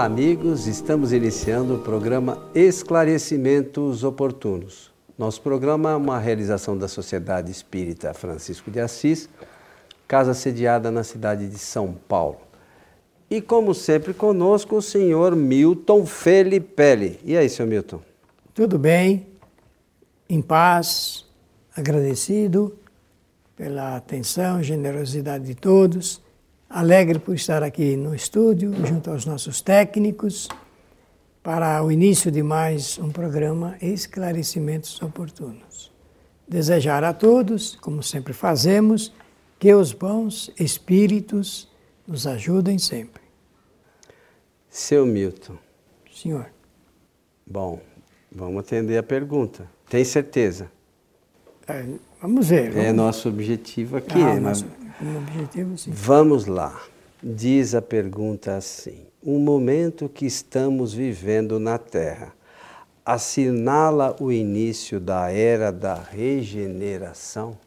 Olá, amigos. Estamos iniciando o programa Esclarecimentos Oportunos. Nosso programa é uma realização da Sociedade Espírita Francisco de Assis, casa sediada na cidade de São Paulo. E, como sempre, conosco o senhor Milton Felipe. E aí, senhor Milton? Tudo bem, em paz, agradecido pela atenção, generosidade de todos alegre por estar aqui no estúdio, junto aos nossos técnicos, para o início de mais um programa Esclarecimentos Oportunos. Desejar a todos, como sempre fazemos, que os bons espíritos nos ajudem sempre. Seu Milton. Senhor. Bom, vamos atender a pergunta. Tem certeza? É, vamos ver. É vamos... É nosso objetivo aqui. Ah, mas... nosso como objetivo, sim. Vamos lá. Diz a pergunta assim: o momento que estamos vivendo na Terra assinala o início da era da regeneração?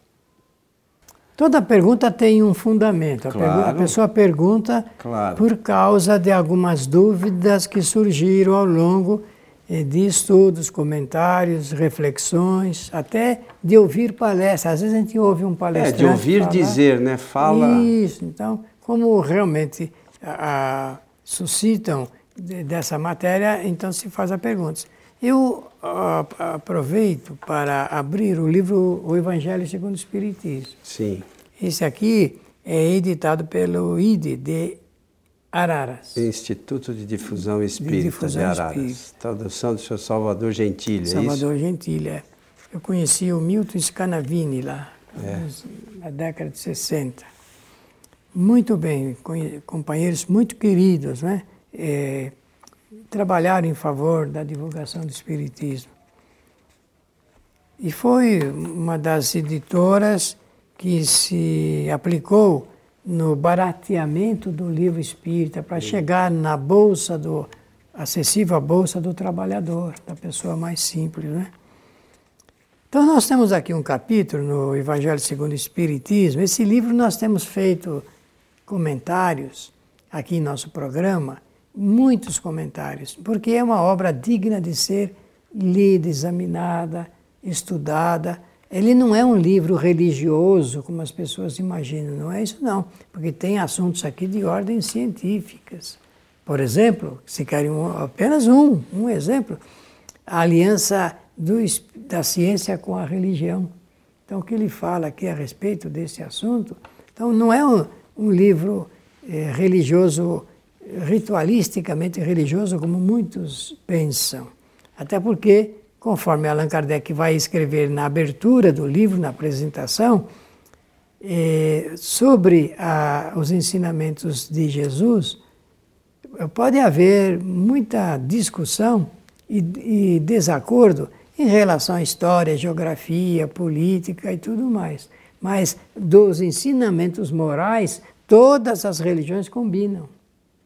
Toda pergunta tem um fundamento. A, claro. a pessoa pergunta claro. por causa de algumas dúvidas que surgiram ao longo de estudos, comentários, reflexões, até de ouvir palestras. Às vezes a gente ouve um palestrante. É, de ouvir falar, dizer, né? Fala. Isso, então, como realmente a, a, suscitam de, dessa matéria, então se faz a pergunta. Eu a, aproveito para abrir o livro O Evangelho segundo o Espiritismo. Sim. Esse aqui é editado pelo IDE de Araras. Instituto de Difusão Espírita de, Difusão de Araras. Espírita. Tradução do senhor Salvador Gentilha, Salvador é Gentilha, é. Eu conheci o Milton Scanavini lá, é. na década de 60. Muito bem, companheiros muito queridos, né? É, trabalharam em favor da divulgação do Espiritismo. E foi uma das editoras que se aplicou no barateamento do livro espírita para chegar na bolsa do acessível à bolsa do trabalhador, da pessoa mais simples, né? Então nós temos aqui um capítulo no Evangelho segundo o Espiritismo. Esse livro nós temos feito comentários aqui em nosso programa, muitos comentários, porque é uma obra digna de ser lida, examinada, estudada ele não é um livro religioso, como as pessoas imaginam, não é isso não, porque tem assuntos aqui de ordem científicas. Por exemplo, se querem apenas um, um exemplo, a aliança do, da ciência com a religião. Então, o que ele fala aqui a respeito desse assunto, então não é um, um livro é, religioso, ritualisticamente religioso, como muitos pensam. Até porque conforme Allan Kardec vai escrever na abertura do livro, na apresentação, é, sobre a, os ensinamentos de Jesus, pode haver muita discussão e, e desacordo em relação à história, geografia, política e tudo mais. Mas dos ensinamentos morais, todas as religiões combinam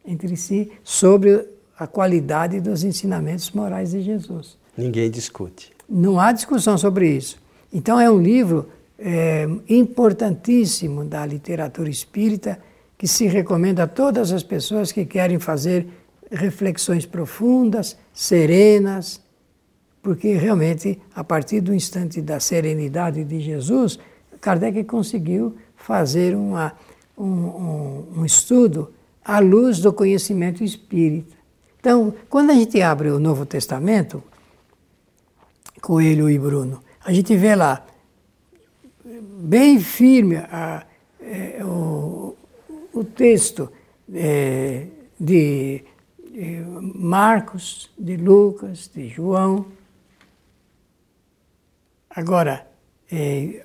entre si sobre a qualidade dos ensinamentos morais de Jesus. Ninguém discute. Não há discussão sobre isso. Então é um livro é, importantíssimo da literatura espírita que se recomenda a todas as pessoas que querem fazer reflexões profundas, serenas, porque realmente, a partir do instante da serenidade de Jesus, Kardec conseguiu fazer uma, um, um, um estudo à luz do conhecimento espírita. Então, quando a gente abre o Novo Testamento, Coelho e Bruno. A gente vê lá, bem firme a, é, o, o, texto é, de, de Marcos, de Lucas, de João. Agora, é,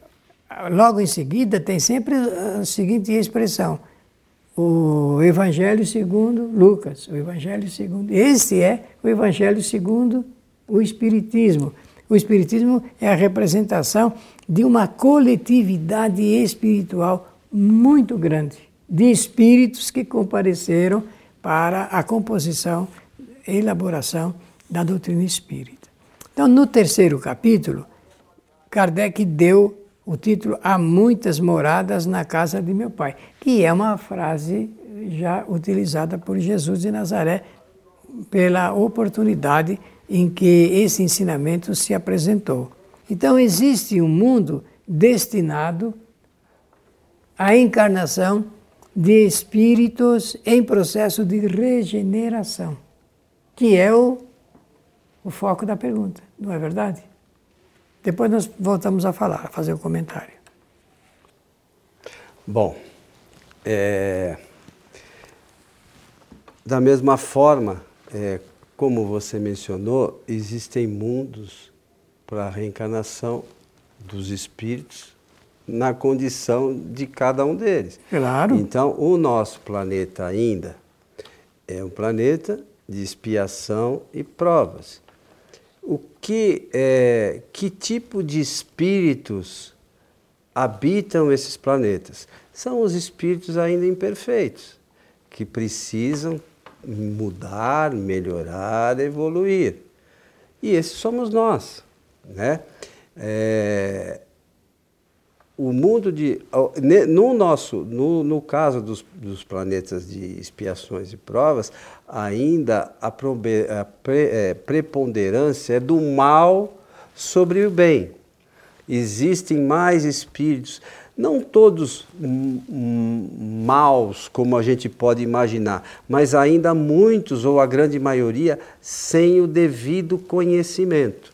logo em seguida tem sempre a seguinte expressão: o Evangelho segundo Lucas, o Evangelho segundo. Esse é o Evangelho segundo o Espiritismo. O Espiritismo é a representação de uma coletividade espiritual muito grande, de espíritos que compareceram para a composição elaboração da doutrina espírita. Então, no terceiro capítulo, Kardec deu o título Há muitas moradas na casa de meu pai, que é uma frase já utilizada por Jesus de Nazaré pela oportunidade em que esse ensinamento se apresentou. Então, existe um mundo destinado à encarnação de espíritos em processo de regeneração, que é o, o foco da pergunta, não é verdade? Depois nós voltamos a falar, a fazer o um comentário. Bom, é, da mesma forma, é, como você mencionou, existem mundos para a reencarnação dos espíritos na condição de cada um deles. Claro. Então, o nosso planeta ainda é um planeta de expiação e provas. O que, é, que tipo de espíritos habitam esses planetas? São os espíritos ainda imperfeitos, que precisam mudar, melhorar, evoluir. E esses somos nós. Né? É, o mundo de. No nosso, no, no caso dos, dos planetas de expiações e provas, ainda a, probe, a pre, é, preponderância é do mal sobre o bem. Existem mais espíritos, não todos maus como a gente pode imaginar, mas ainda muitos, ou a grande maioria, sem o devido conhecimento.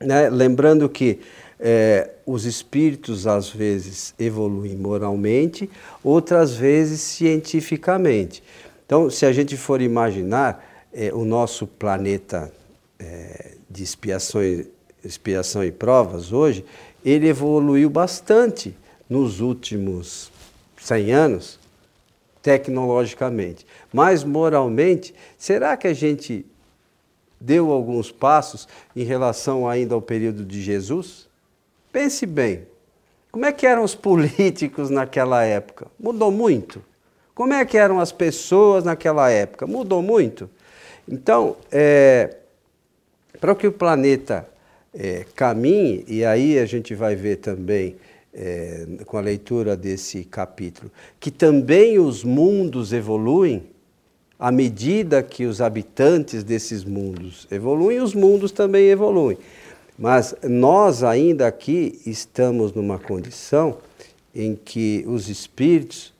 Né? Lembrando que é, os espíritos às vezes evoluem moralmente, outras vezes cientificamente. Então, se a gente for imaginar é, o nosso planeta é, de expiação, expiação e provas hoje, ele evoluiu bastante nos últimos 100 anos, tecnologicamente. Mas moralmente, será que a gente deu alguns passos em relação ainda ao período de Jesus? Pense bem, como é que eram os políticos naquela época? Mudou muito. Como é que eram as pessoas naquela época? Mudou muito. Então, é, para que o planeta é, caminhe, e aí a gente vai ver também é, com a leitura desse capítulo, que também os mundos evoluem, à medida que os habitantes desses mundos evoluem, os mundos também evoluem. Mas nós ainda aqui estamos numa condição em que os espíritos,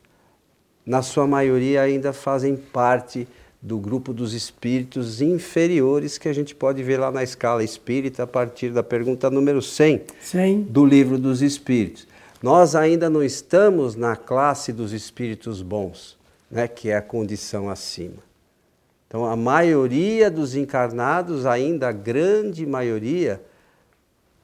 na sua maioria, ainda fazem parte do grupo dos espíritos inferiores que a gente pode ver lá na escala espírita a partir da pergunta número 100 100. do livro dos espíritos. Nós ainda não estamos na classe dos espíritos bons, né, que é a condição acima. Então, a maioria dos encarnados, ainda a grande maioria,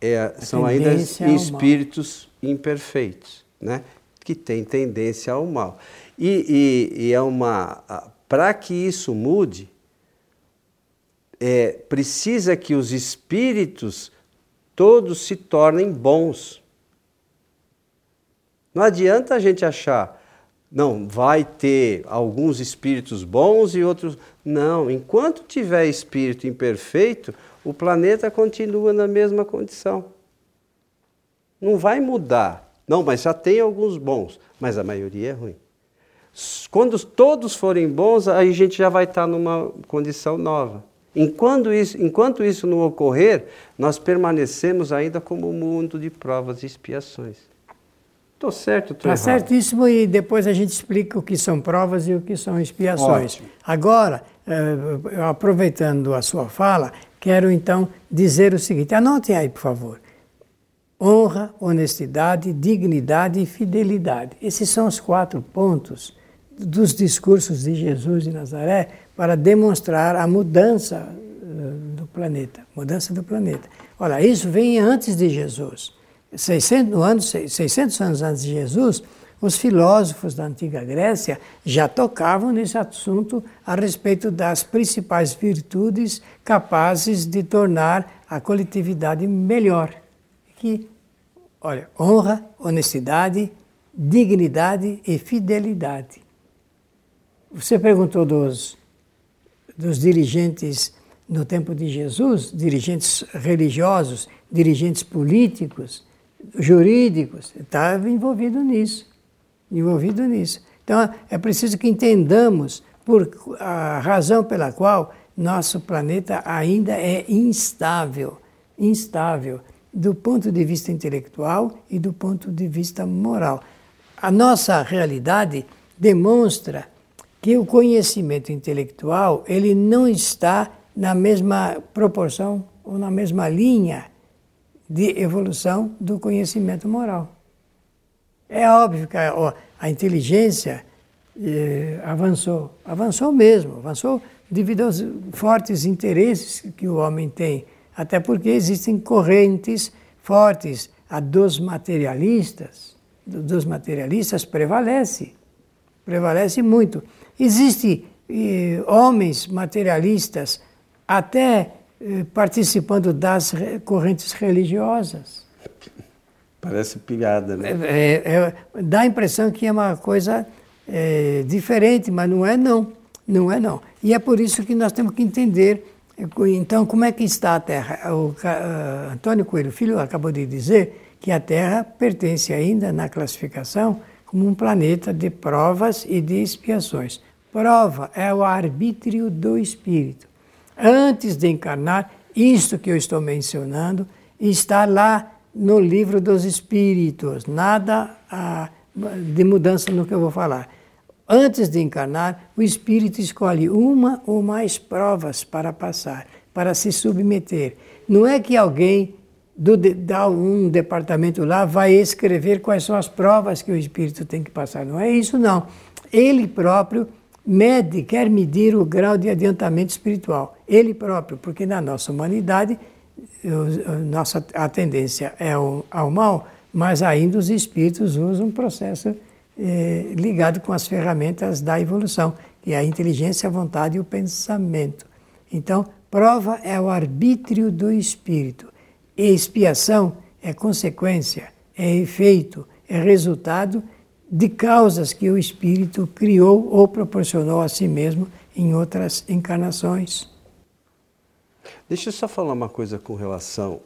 é, são ainda espíritos imperfeitos, né? que têm tendência ao mal. E, e, e é uma. Para que isso mude, é, precisa que os espíritos todos se tornem bons. Não adianta a gente achar, não, vai ter alguns espíritos bons e outros. Não, enquanto tiver espírito imperfeito, o planeta continua na mesma condição. Não vai mudar. Não, mas já tem alguns bons, mas a maioria é ruim. Quando todos forem bons, aí a gente já vai estar numa condição nova. Enquanto isso, enquanto isso não ocorrer, nós permanecemos ainda como um mundo de provas e expiações. Estou certo, estou Está certíssimo e depois a gente explica o que são provas e o que são expiações. Ótimo. Agora, eh, aproveitando a sua fala, Quero então dizer o seguinte: anotem aí, por favor. Honra, honestidade, dignidade e fidelidade. Esses são os quatro pontos dos discursos de Jesus de Nazaré para demonstrar a mudança eh, do planeta, mudança do planeta. Olha, isso vem antes de Jesus. 600, no ano, 600 anos antes de Jesus, os filósofos da antiga Grécia já tocavam nesse assunto a respeito das principais virtudes capazes de tornar a coletividade melhor. Que, olha, honra, honestidade, dignidade e fidelidade. Você perguntou dos, dos dirigentes no tempo de Jesus, dirigentes religiosos, dirigentes políticos, jurídicos, estava envolvido nisso envolvido nisso. Então é preciso que entendamos por a razão pela qual nosso planeta ainda é instável, instável do ponto de vista intelectual e do ponto de vista moral. A nossa realidade demonstra que o conhecimento intelectual ele não está na mesma proporção ou na mesma linha de evolução do conhecimento moral. É óbvio que a, a inteligência eh, avançou, avançou mesmo, avançou devido aos fortes interesses que o homem tem, até porque existem correntes fortes, a dos materialistas, dos materialistas prevalece, prevalece muito. Existem eh, homens materialistas até eh, participando das correntes religiosas. Parece piada, né? É, é, dá a impressão que é uma coisa é, diferente, mas não é não. Não é não. E é por isso que nós temos que entender, então, como é que está a Terra. O uh, Antônio Coelho Filho acabou de dizer que a Terra pertence ainda na classificação como um planeta de provas e de expiações. Prova é o arbítrio do espírito. Antes de encarnar, isto que eu estou mencionando está lá no livro dos espíritos. Nada ah, de mudança no que eu vou falar. Antes de encarnar, o espírito escolhe uma ou mais provas para passar, para se submeter. Não é que alguém do, da um departamento lá vai escrever quais são as provas que o espírito tem que passar. Não é isso, não. Ele próprio mede, quer medir o grau de adiantamento espiritual. Ele próprio, porque na nossa humanidade, nossa, a tendência é ao, ao mal, mas ainda os espíritos usam um processo eh, ligado com as ferramentas da evolução, que é a inteligência, a vontade e o pensamento. Então, prova é o arbítrio do espírito. E expiação é consequência, é efeito, é resultado de causas que o espírito criou ou proporcionou a si mesmo em outras encarnações. Deixa eu só falar uma coisa com relação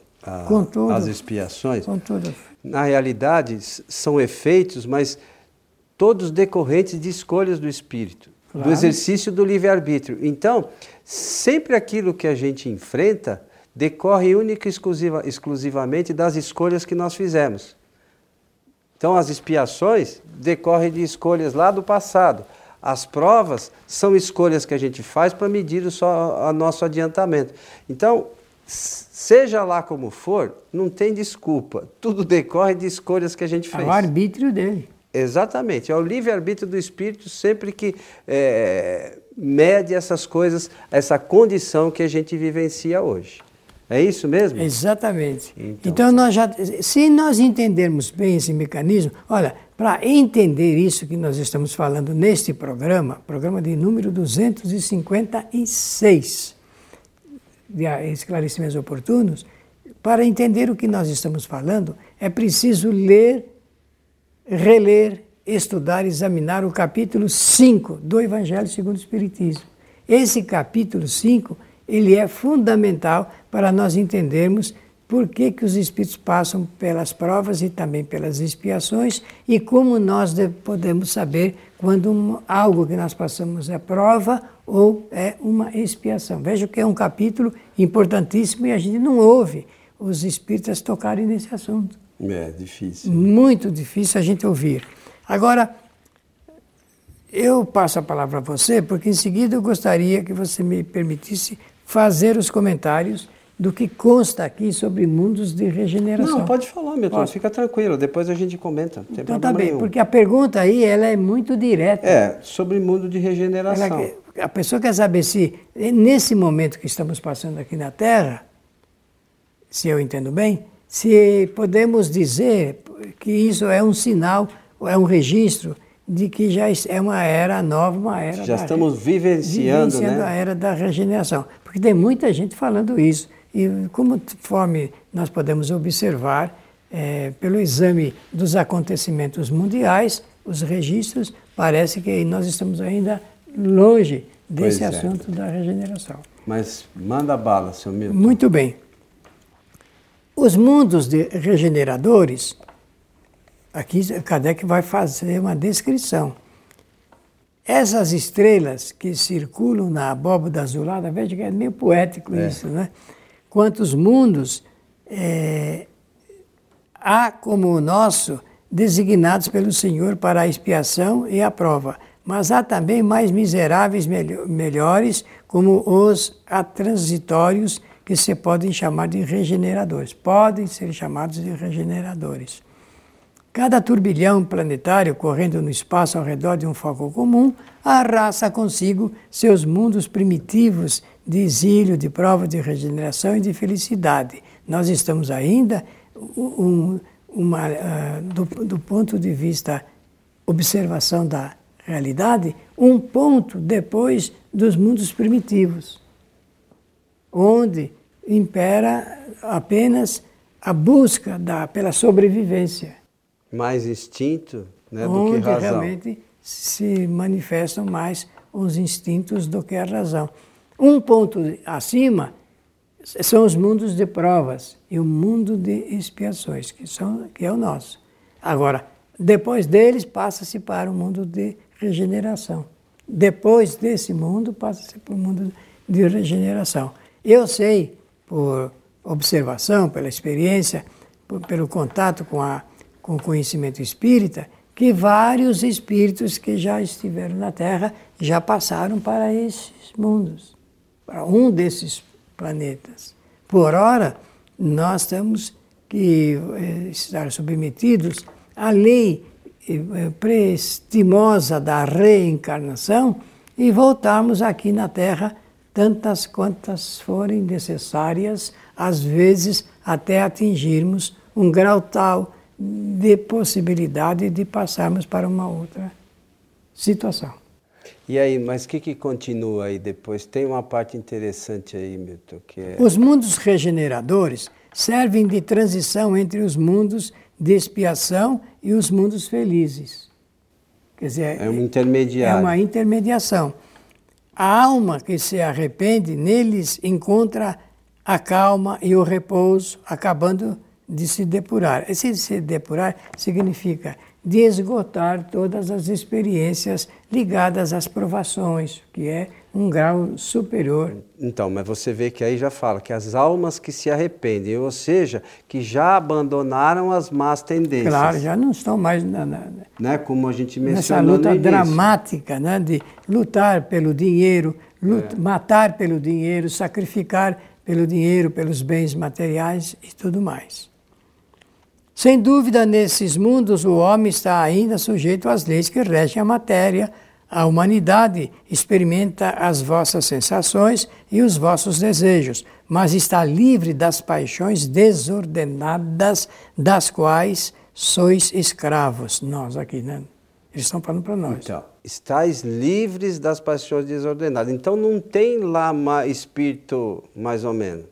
às expiações. Com tudo. Na realidade, são efeitos, mas todos decorrentes de escolhas do espírito, claro. do exercício do livre-arbítrio. Então, sempre aquilo que a gente enfrenta decorre única e exclusiva, exclusivamente das escolhas que nós fizemos. Então, as expiações decorrem de escolhas lá do passado. As provas são escolhas que a gente faz para medir o, só, o nosso adiantamento. Então, seja lá como for, não tem desculpa. Tudo decorre de escolhas que a gente fez. É o arbítrio dele. Exatamente, é o livre-arbítrio do espírito sempre que é, mede essas coisas, essa condição que a gente vivencia hoje. É isso mesmo? Exatamente. Então, então nós já, se nós entendermos bem esse mecanismo, olha, para entender isso que nós estamos falando neste programa, programa de número 256 de esclarecimentos oportunos, para entender o que nós estamos falando, é preciso ler reler, estudar, examinar o capítulo 5 do Evangelho segundo o Espiritismo. Esse capítulo 5, ele é fundamental para nós entendermos por que, que os espíritos passam pelas provas e também pelas expiações e como nós podemos saber quando um, algo que nós passamos é prova ou é uma expiação. Veja que é um capítulo importantíssimo e a gente não ouve os espíritas tocarem nesse assunto. É difícil. Muito difícil a gente ouvir. Agora, eu passo a palavra a você, porque em seguida eu gostaria que você me permitisse fazer os comentários do que consta aqui sobre mundos de regeneração. Não, pode falar, Milton, Posso? fica tranquilo, depois a gente comenta. Então tá bem, nenhum. porque a pergunta aí ela é muito direta. É, sobre mundo de regeneração. Ela, a pessoa quer saber se, nesse momento que estamos passando aqui na Terra, se eu entendo bem, se podemos dizer que isso é um sinal, é um registro de que já é uma era nova, uma era. Já estamos vivenciando, vivenciando né? a era da regeneração. Porque tem muita gente falando isso. E conforme nós podemos observar, é, pelo exame dos acontecimentos mundiais, os registros, parece que nós estamos ainda longe desse é. assunto da regeneração. Mas manda bala, seu Milton. Muito bem. Os mundos de regeneradores, aqui Kardec vai fazer uma descrição. Essas estrelas que circulam na abóbada azulada, veja que é meio poético é. isso, né? Quantos mundos é, há como o nosso designados pelo Senhor para a expiação e a prova, mas há também mais miseráveis melhores, como os atransitórios, que se podem chamar de regeneradores. Podem ser chamados de regeneradores. Cada turbilhão planetário correndo no espaço ao redor de um foco comum arrasta consigo seus mundos primitivos de exílio, de prova de regeneração e de felicidade. Nós estamos ainda, um, uma, uh, do, do ponto de vista observação da realidade, um ponto depois dos mundos primitivos, onde impera apenas a busca da, pela sobrevivência. Mais instinto né, do que razão. Onde realmente se manifestam mais os instintos do que a razão. Um ponto acima são os mundos de provas e o mundo de expiações, que, são, que é o nosso. Agora, depois deles, passa-se para o mundo de regeneração. Depois desse mundo, passa-se para o mundo de regeneração. Eu sei, por observação, pela experiência, por, pelo contato com, a, com o conhecimento espírita, que vários espíritos que já estiveram na Terra já passaram para esses mundos, para um desses planetas. Por ora, nós temos que eh, estar submetidos à lei eh, prestimosa da reencarnação e voltarmos aqui na Terra tantas quantas forem necessárias, às vezes até atingirmos um grau tal de possibilidade de passarmos para uma outra situação. E aí, mas o que, que continua aí depois? Tem uma parte interessante aí, Milton, que é... Os mundos regeneradores servem de transição entre os mundos de expiação e os mundos felizes. Quer dizer, é um intermediário. É uma intermediação. A alma que se arrepende neles encontra a calma e o repouso, acabando de se depurar. Esse se depurar significa de esgotar todas as experiências ligadas às provações, que é um grau superior. Então, mas você vê que aí já fala que as almas que se arrependem, ou seja, que já abandonaram as más tendências. Claro, já não estão mais na, na né, como a gente mencionou nessa luta dramática, né, de lutar pelo dinheiro, luta, é. matar pelo dinheiro, sacrificar pelo dinheiro, pelos bens materiais e tudo mais. Sem dúvida, nesses mundos, o homem está ainda sujeito às leis que regem a matéria. A humanidade experimenta as vossas sensações e os vossos desejos, mas está livre das paixões desordenadas das quais sois escravos. Nós aqui, né? Eles estão falando para nós. Então, estáis livres das paixões desordenadas. Então não tem lá espírito mais ou menos.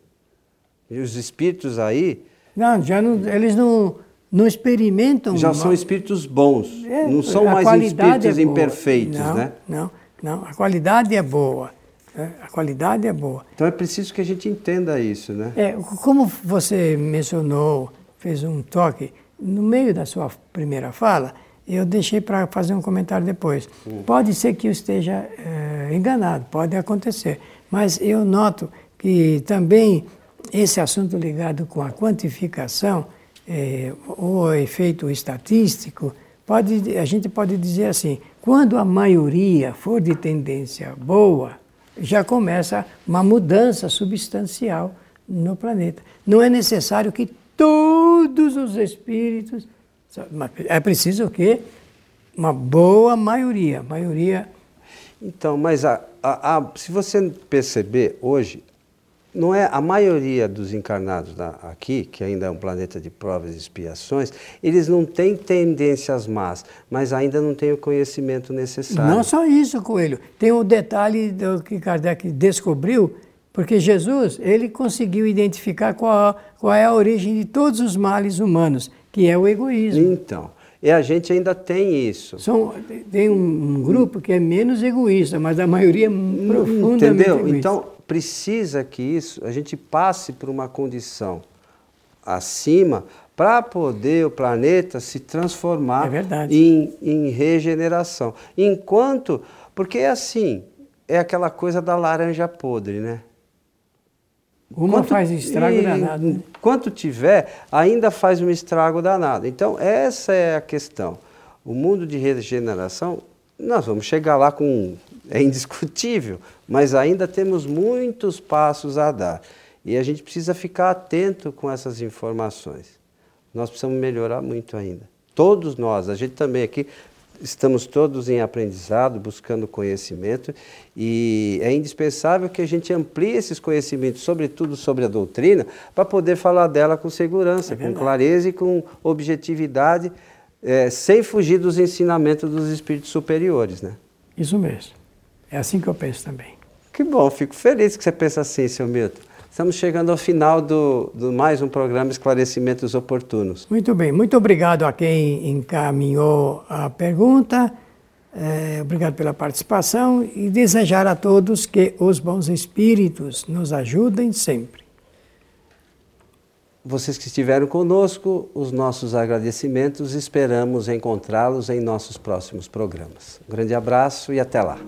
E os espíritos aí não, já não, eles não, não experimentam. Já são espíritos bons, é, não são mais espíritos é imperfeitos, não, né? Não, não, a qualidade é boa. Né? A qualidade é boa. Então é preciso que a gente entenda isso, né? É, como você mencionou, fez um toque, no meio da sua primeira fala, eu deixei para fazer um comentário depois. Hum. Pode ser que eu esteja é, enganado, pode acontecer, mas eu noto que também esse assunto ligado com a quantificação é, ou efeito estatístico, pode, a gente pode dizer assim: quando a maioria for de tendência boa, já começa uma mudança substancial no planeta. Não é necessário que todos os espíritos. É preciso o quê? Uma boa maioria. maioria. Então, mas a, a, a, se você perceber hoje, não é a maioria dos encarnados aqui, que ainda é um planeta de provas e expiações, eles não têm tendências más, mas ainda não têm o conhecimento necessário. Não só isso, Coelho. Tem o um detalhe do que Kardec descobriu, porque Jesus ele conseguiu identificar qual, qual é a origem de todos os males humanos, que é o egoísmo. Então, e a gente ainda tem isso. São, tem um, grupo que é menos egoísta, mas a maioria é profundamente Entendeu? egoísta. Então, precisa que isso, a gente passe por uma condição acima para poder o planeta se transformar é em, em regeneração. Enquanto, porque é assim, é aquela coisa da laranja podre, né? Uma quanto, faz estrago e, danado. Né? Quanto tiver, ainda faz um estrago danado. Então, essa é a questão. O mundo de regeneração, nós vamos chegar lá com. É indiscutível, mas ainda temos muitos passos a dar. E a gente precisa ficar atento com essas informações. Nós precisamos melhorar muito ainda. Todos nós, a gente também aqui estamos todos em aprendizado, buscando conhecimento, e é indispensável que a gente amplie esses conhecimentos, sobretudo sobre a doutrina, para poder falar dela com segurança, é com clareza e com objetividade, é, sem fugir dos ensinamentos dos espíritos superiores. Né? Isso mesmo. É assim que eu penso também. Que bom, fico feliz que você pensa assim, seu Milton. Estamos chegando ao final do, do, mais um programa Esclarecimentos Oportunos. Muito bem, muito obrigado a quem encaminhou a pergunta. É, obrigado pela participação e desejar a todos que os bons espíritos nos ajudem sempre. Vocês que estiveram conosco, os nossos agradecimentos, esperamos encontrá-los em nossos próximos programas. Um grande abraço e até lá.